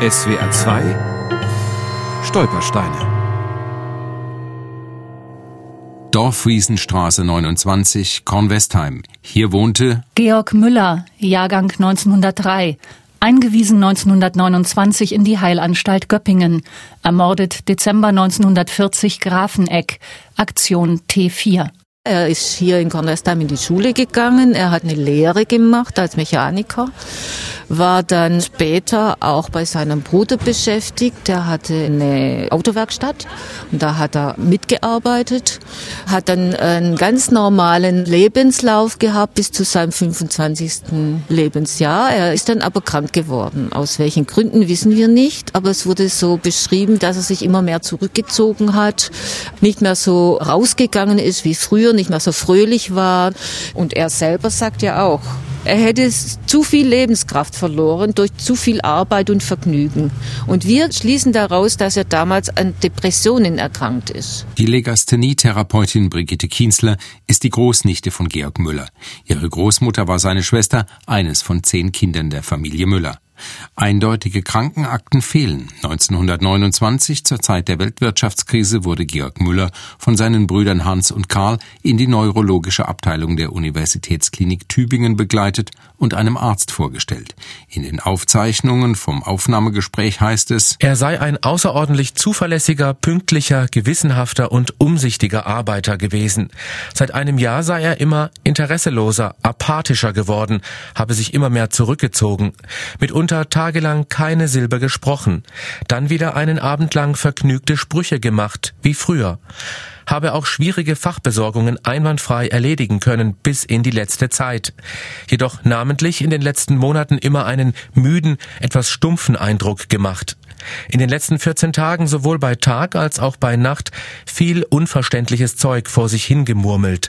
SWR 2 Stolpersteine. Dorfwiesenstraße 29, Kornwestheim. Hier wohnte Georg Müller, Jahrgang 1903, eingewiesen 1929 in die Heilanstalt Göppingen, ermordet Dezember 1940 Grafeneck, Aktion T4. Er ist hier in Kornwestheim in die Schule gegangen. Er hat eine Lehre gemacht als Mechaniker war dann später auch bei seinem Bruder beschäftigt. Der hatte eine Autowerkstatt und da hat er mitgearbeitet, hat dann einen ganz normalen Lebenslauf gehabt bis zu seinem 25. Lebensjahr. Er ist dann aber krank geworden. Aus welchen Gründen wissen wir nicht, aber es wurde so beschrieben, dass er sich immer mehr zurückgezogen hat, nicht mehr so rausgegangen ist wie früher, nicht mehr so fröhlich war. Und er selber sagt ja auch, er hätte zu viel Lebenskraft verloren durch zu viel Arbeit und Vergnügen. Und wir schließen daraus, dass er damals an Depressionen erkrankt ist. Die Legasthenie-Therapeutin Brigitte Kienzler ist die Großnichte von Georg Müller. Ihre Großmutter war seine Schwester, eines von zehn Kindern der Familie Müller. Eindeutige Krankenakten fehlen. 1929, zur Zeit der Weltwirtschaftskrise, wurde Georg Müller von seinen Brüdern Hans und Karl in die neurologische Abteilung der Universitätsklinik Tübingen begleitet und einem Arzt vorgestellt. In den Aufzeichnungen vom Aufnahmegespräch heißt es, er sei ein außerordentlich zuverlässiger, pünktlicher, gewissenhafter und umsichtiger Arbeiter gewesen. Seit einem Jahr sei er immer interesseloser, apathischer geworden, habe sich immer mehr zurückgezogen. Mitunter mitunter tagelang keine Silbe gesprochen, dann wieder einen Abend lang vergnügte Sprüche gemacht, wie früher, habe auch schwierige Fachbesorgungen einwandfrei erledigen können bis in die letzte Zeit, jedoch namentlich in den letzten Monaten immer einen müden, etwas stumpfen Eindruck gemacht. In den letzten 14 Tagen sowohl bei Tag als auch bei Nacht viel unverständliches Zeug vor sich hingemurmelt.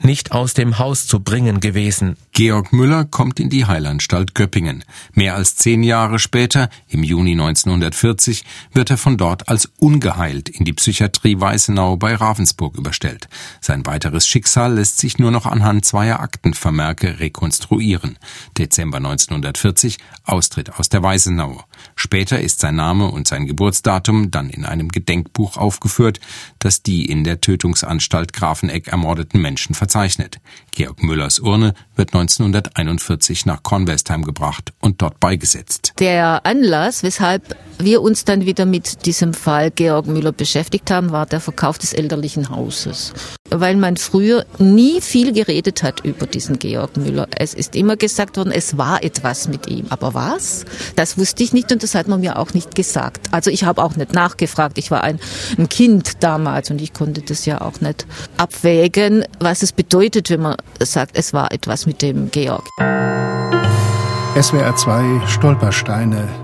Nicht aus dem Haus zu bringen gewesen. Georg Müller kommt in die Heilanstalt Göppingen. Mehr als zehn Jahre später, im Juni 1940, wird er von dort als ungeheilt in die Psychiatrie Weißenau bei Ravensburg überstellt. Sein weiteres Schicksal lässt sich nur noch anhand zweier Aktenvermerke rekonstruieren. Dezember 1940, Austritt aus der Weißenau. Später ist sein Name und sein Geburtsdatum dann in einem Gedenkbuch aufgeführt, das die in der Tötungsanstalt Grafeneck ermordeten Menschen verzeichnet. Georg Müllers Urne wird 1941 nach Kornwestheim gebracht und dort beigesetzt. Der Anlass, weshalb wir uns dann wieder mit diesem Fall Georg Müller beschäftigt haben, war der Verkauf des elterlichen Hauses. Weil man früher nie viel geredet hat über diesen Georg Müller. Es ist immer gesagt worden, es war etwas mit ihm. Aber was? Das wusste ich nicht und das hat man mir auch nicht gesagt. Also ich habe auch nicht nachgefragt. Ich war ein, ein Kind damals und ich konnte das ja auch nicht abwägen, was es bedeutet, wenn man sagt, es war etwas mit dem Georg. SWR 2 Stolpersteine.